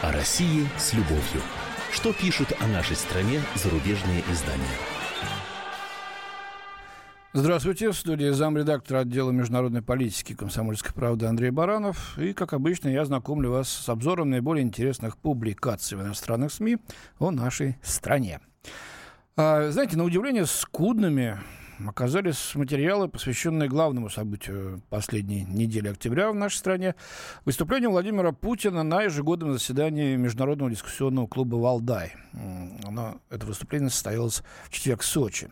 О России с любовью. Что пишут о нашей стране зарубежные издания? Здравствуйте, в студии замредактора отдела международной политики комсомольской правды Андрей Баранов. И, как обычно, я знакомлю вас с обзором наиболее интересных публикаций в иностранных СМИ о нашей стране. А, знаете, на удивление скудными оказались материалы, посвященные главному событию последней недели октября в нашей стране – выступлению Владимира Путина на ежегодном заседании Международного дискуссионного клуба «Валдай». Оно, это выступление состоялось в четверг в Сочи.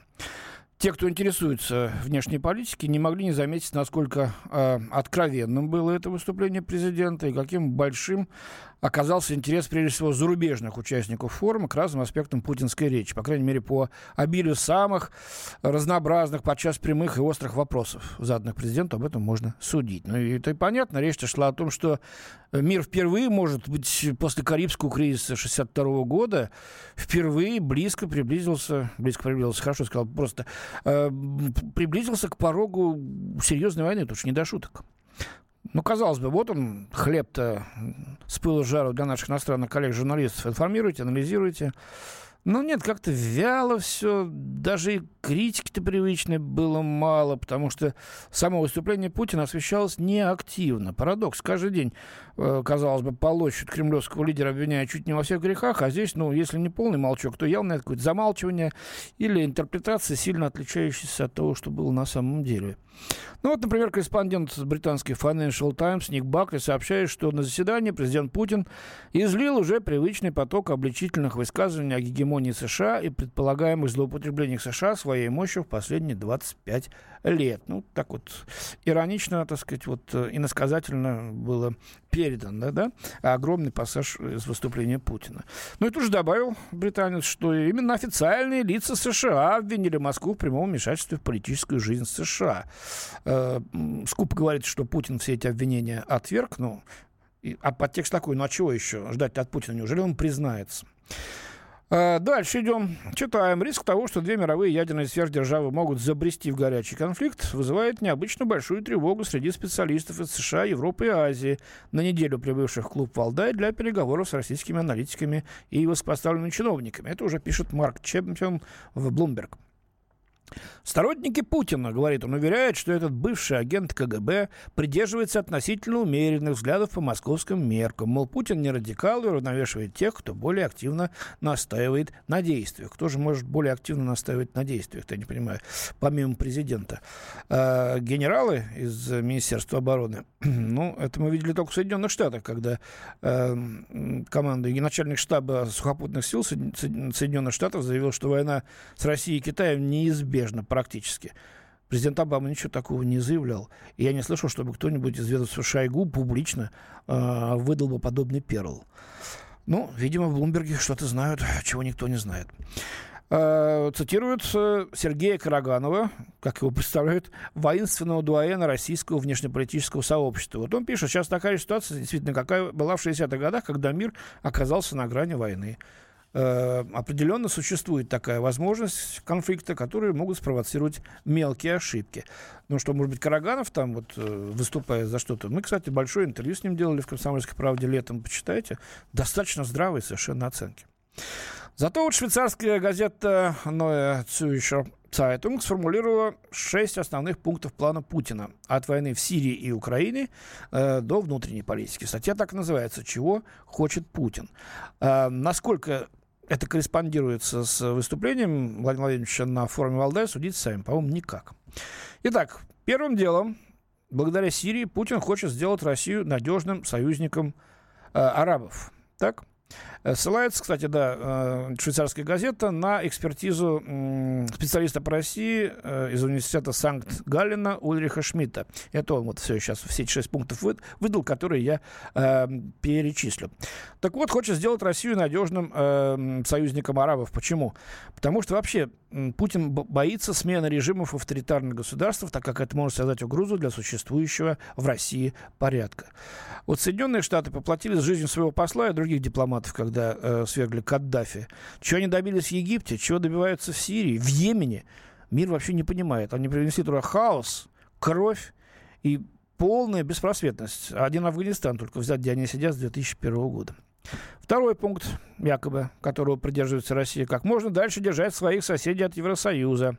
Те, кто интересуется внешней политикой, не могли не заметить, насколько э, откровенным было это выступление президента и каким большим оказался интерес, прежде всего, зарубежных участников форума к разным аспектам путинской речи, по крайней мере, по обилию самых разнообразных, подчас прямых и острых вопросов, заданных президенту, об этом можно судить. Ну и это и понятно, речь шла о том, что мир впервые, может быть, после Карибского кризиса 62 года, впервые близко приблизился, близко приблизился, хорошо сказал, просто приблизился к порогу серьезной войны, это уж не до шуток. Ну, казалось бы, вот он, хлеб-то с пылу жару для наших иностранных коллег-журналистов. Информируйте, анализируйте. Но нет, как-то вяло все, даже и критики-то привычной было мало, потому что само выступление Путина освещалось неактивно. Парадокс. Каждый день, э, казалось бы, полощут кремлевского лидера, обвиняя чуть не во всех грехах, а здесь, ну, если не полный молчок, то явно это какое-то замалчивание или интерпретация, сильно отличающаяся от того, что было на самом деле. Ну вот, например, корреспондент британской Financial Times Ник Бакли сообщает, что на заседании президент Путин излил уже привычный поток обличительных высказываний о гегемонии США и предполагаемых злоупотреблениях США своей мощью в последние 25 лет. Ну, так вот иронично, так сказать, вот э, иносказательно было передано, да, огромный пассаж из выступления Путина. Ну и тут же добавил британец, что именно официальные лица США обвинили Москву в прямом вмешательстве в политическую жизнь США. Э, Скуп говорит, что Путин все эти обвинения отверг, ну, а подтекст такой, ну а чего еще ждать от Путина? Неужели он признается? А, дальше идем. Читаем. Риск того, что две мировые ядерные сверхдержавы могут забрести в горячий конфликт, вызывает необычно большую тревогу среди специалистов из США, Европы и Азии, на неделю прибывших в клуб «Валдай» для переговоров с российскими аналитиками и высокопоставленными чиновниками. Это уже пишет Марк Чемпион в «Блумберг». Сторонники Путина, говорит он, уверяют, что этот бывший агент КГБ придерживается относительно умеренных взглядов по московским меркам. Мол, Путин не радикал и уравновешивает тех, кто более активно настаивает на действиях. Кто же может более активно настаивать на действиях, я не понимаю, помимо президента. А, генералы из Министерства обороны, ну, это мы видели только в Соединенных Штатах, когда а, команда и начальник штаба сухопутных сил Соединенных Штатов заявил, что война с Россией и Китаем неизбежна неизбежно практически. Президент Обама ничего такого не заявлял. И я не слышал, чтобы кто-нибудь из ведомства Шойгу публично э, выдал бы подобный перл. Ну, видимо, в Блумберге что-то знают, чего никто не знает. Э, цитируют Сергея Караганова, как его представляют, воинственного дуаена российского внешнеполитического сообщества. Вот он пишет, сейчас такая ситуация, действительно, какая была в 60-х годах, когда мир оказался на грани войны. Э, определенно существует такая возможность конфликта, которые могут спровоцировать мелкие ошибки. Ну что, может быть, Караганов там вот э, выступая за что-то. Мы, кстати, большое интервью с ним делали в «Комсомольской правде» летом, почитайте. Достаточно здравые совершенно оценки. Зато вот швейцарская газета Neue Zürcher Zeitung сформулировала шесть основных пунктов плана Путина от войны в Сирии и Украине э, до внутренней политики. Статья так называется «Чего хочет Путин?». Э, насколько это корреспондируется с выступлением Владимира Владимировича на форуме Валдай, судить сами, по-моему, никак. Итак, первым делом, благодаря Сирии, Путин хочет сделать Россию надежным союзником э, арабов. Так? Э, ссылается, кстати, да, э, швейцарская газета на экспертизу специалиста по России э, из университета Санкт-Галлена Ульриха Шмидта. Это он вот все сейчас, все шесть пунктов выдал, которые я э, перечислю. Так вот, хочет сделать Россию надежным э, союзником арабов. Почему? Потому что вообще Путин боится смены режимов авторитарных государств, так как это может создать угрозу для существующего в России порядка. Вот Соединенные Штаты поплатились жизнью своего посла и других дипломатов, когда э, свергли Каддафи. Чего они добились в Египте, чего добиваются в Сирии, в Йемене, мир вообще не понимает. Они принесли туда хаос, кровь и полная беспросветность. Один Афганистан только взять, где они сидят с 2001 года. Второй пункт, якобы, которого придерживается Россия, как можно дальше держать своих соседей от Евросоюза.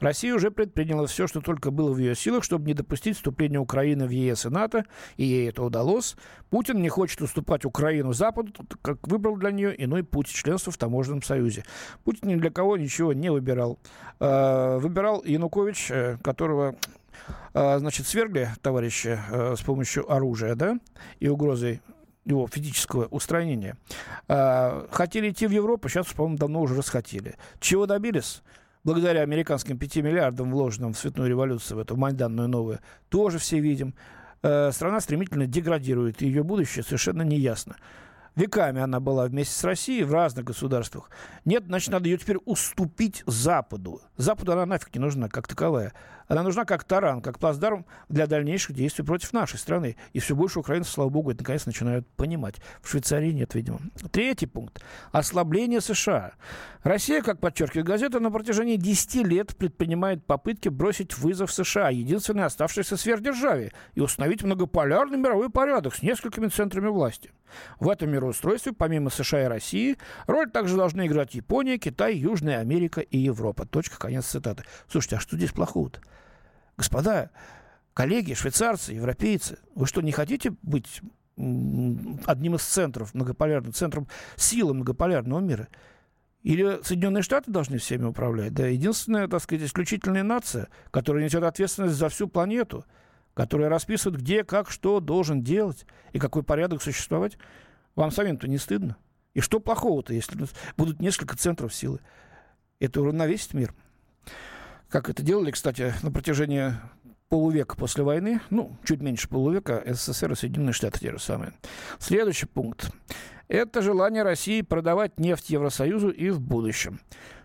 Россия уже предприняла все, что только было в ее силах, чтобы не допустить вступления Украины в ЕС и НАТО, и ей это удалось. Путин не хочет уступать Украину Западу, как выбрал для нее иной путь членства в таможенном союзе. Путин ни для кого ничего не выбирал. А, выбирал Янукович, э, которого а, значит, свергли товарища э, с помощью оружия, да, и угрозой его физического устранения. А, хотели идти в Европу, сейчас, по-моему, давно уже расхотели. Чего добились? Благодаря американским 5 миллиардам, вложенным в цветную революцию, в эту майданную новую, тоже все видим. А, страна стремительно деградирует, и ее будущее совершенно неясно. Веками она была вместе с Россией в разных государствах. Нет, значит, надо ее теперь уступить Западу. Западу она нафиг не нужна, как таковая. Она нужна как таран, как плацдарм для дальнейших действий против нашей страны. И все больше украинцев, слава богу, это наконец начинают понимать. В Швейцарии нет, видимо. Третий пункт. Ослабление США. Россия, как подчеркивает газета, на протяжении 10 лет предпринимает попытки бросить вызов США, единственной оставшейся сверхдержаве, и установить многополярный мировой порядок с несколькими центрами власти. В этом мироустройстве, помимо США и России, роль также должны играть Япония, Китай, Южная Америка и Европа. Точка, конец цитаты. Слушайте, а что здесь плохого-то? Господа, коллеги, швейцарцы, европейцы, вы что, не хотите быть одним из центров многополярного, центром силы многополярного мира? Или Соединенные Штаты должны всеми управлять? Да, единственная, так сказать, исключительная нация, которая несет ответственность за всю планету, которая расписывает, где, как, что должен делать и какой порядок существовать. Вам самим-то не стыдно? И что плохого-то, если будут несколько центров силы? Это уравновесит мир как это делали, кстати, на протяжении полувека после войны, ну, чуть меньше полувека, СССР и Соединенные Штаты те же самые. Следующий пункт. Это желание России продавать нефть Евросоюзу и в будущем.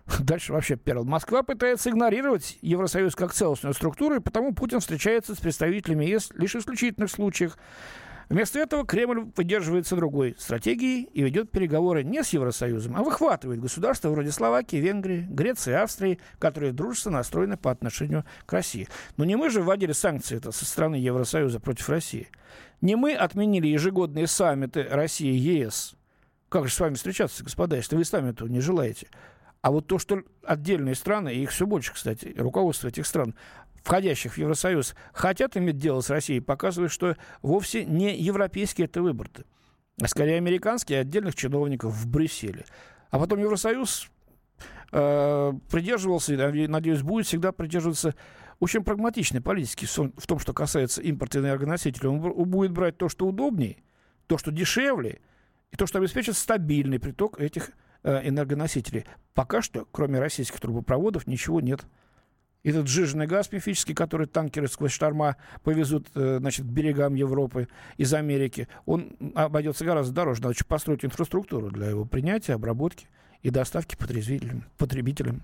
Дальше вообще перл. Москва пытается игнорировать Евросоюз как целостную структуру, и потому Путин встречается с представителями ЕС лишь в исключительных случаях. Вместо этого Кремль поддерживается другой стратегией и ведет переговоры не с Евросоюзом, а выхватывает государства вроде Словакии, Венгрии, Греции, Австрии, которые дружественно настроены по отношению к России. Но не мы же вводили санкции это со стороны Евросоюза против России. Не мы отменили ежегодные саммиты России и ЕС. Как же с вами встречаться, господа, если вы сами этого не желаете? А вот то, что отдельные страны, и их все больше, кстати, руководство этих стран, входящих в Евросоюз, хотят иметь дело с Россией, показывает, что вовсе не европейский это выбор-то, а скорее американский отдельных чиновников в Брюсселе. А потом Евросоюз э, придерживался, и, надеюсь, будет всегда придерживаться очень прагматичной политики в том, что касается импорта энергоносителей. Он будет брать то, что удобнее, то, что дешевле, и то, что обеспечит стабильный приток этих энергоносителей. Пока что, кроме российских трубопроводов, ничего нет этот жиженный газ мифический, который танкеры сквозь шторма повезут э, значит, к берегам Европы из Америки, он обойдется гораздо дороже. Надо построить инфраструктуру для его принятия, обработки и доставки потребителям. потребителям.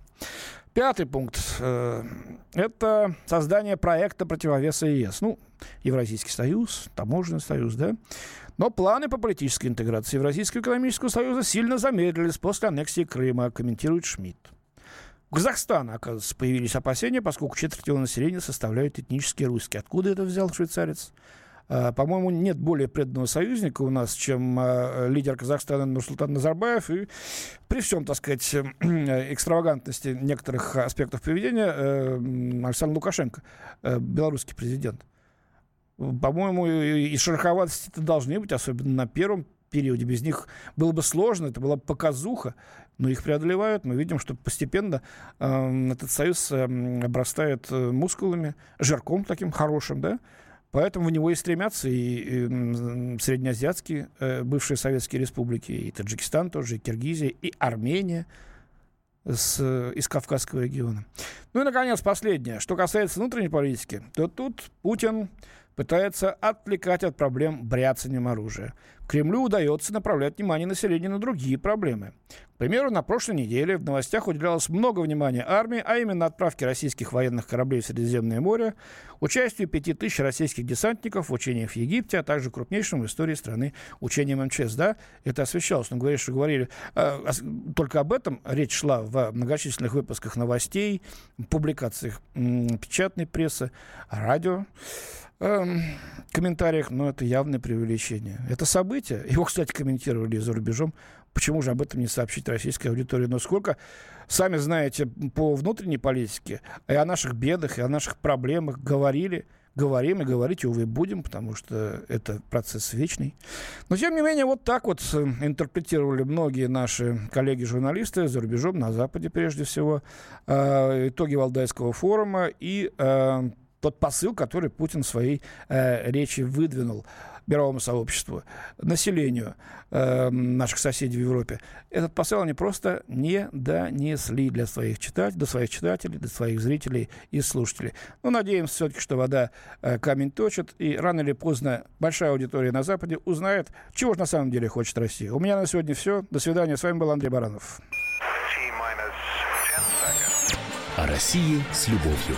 Пятый пункт э, – это создание проекта противовеса ЕС. Ну, Евразийский союз, таможенный союз, да. Но планы по политической интеграции Евразийского экономического союза сильно замедлились после аннексии Крыма, комментирует Шмидт. У Казахстана, оказывается, появились опасения, поскольку четверть его населения составляют этнические русские. Откуда это взял швейцарец? А, по-моему, нет более преданного союзника у нас, чем а, лидер Казахстана Нурсултан Назарбаев. И при всем, так сказать, экстравагантности некоторых аспектов поведения э, Александр Лукашенко, э, белорусский президент. По-моему, и шероховатости должны быть, особенно на первом периоде. Без них было бы сложно, это была показуха но их преодолевают. Мы видим, что постепенно э, этот союз э, обрастает э, мускулами, жирком таким хорошим, да, Поэтому в него и стремятся и, и среднеазиатские э, бывшие советские республики, и Таджикистан тоже, и Киргизия, и Армения с, из Кавказского региона. Ну и, наконец, последнее. Что касается внутренней политики, то тут Путин пытается отвлекать от проблем бряцанием оружия. Кремлю удается направлять внимание населения на другие проблемы. К примеру, на прошлой неделе в новостях уделялось много внимания армии, а именно отправке российских военных кораблей в Средиземное море, участию 5000 российских десантников в учениях в Египте, а также крупнейшим в истории страны учением МЧС. Да, это освещалось. Но говорили, что говорили э, только об этом. Речь шла в многочисленных выпусках новостей, публикациях м, печатной прессы, радио. Эм, комментариях, но это явное преувеличение. Это событие. Его, кстати, комментировали за рубежом. Почему же об этом не сообщить российской аудитории? Но сколько, сами знаете, по внутренней политике и о наших бедах, и о наших проблемах говорили – говорим и говорить, увы, будем, потому что это процесс вечный. Но, тем не менее, вот так вот э, интерпретировали многие наши коллеги-журналисты за рубежом, на Западе прежде всего, э, итоги Валдайского форума и э, тот посыл, который Путин в своей речи выдвинул мировому сообществу, населению э, наших соседей в Европе, этот посыл они просто не донесли для своих читателей, до своих читателей, до своих зрителей и слушателей. Но ну, надеемся все-таки, что вода э, камень точит, и рано или поздно большая аудитория на Западе узнает, чего же на самом деле хочет Россия. У меня на сегодня все. До свидания. С вами был Андрей Баранов. О России с любовью.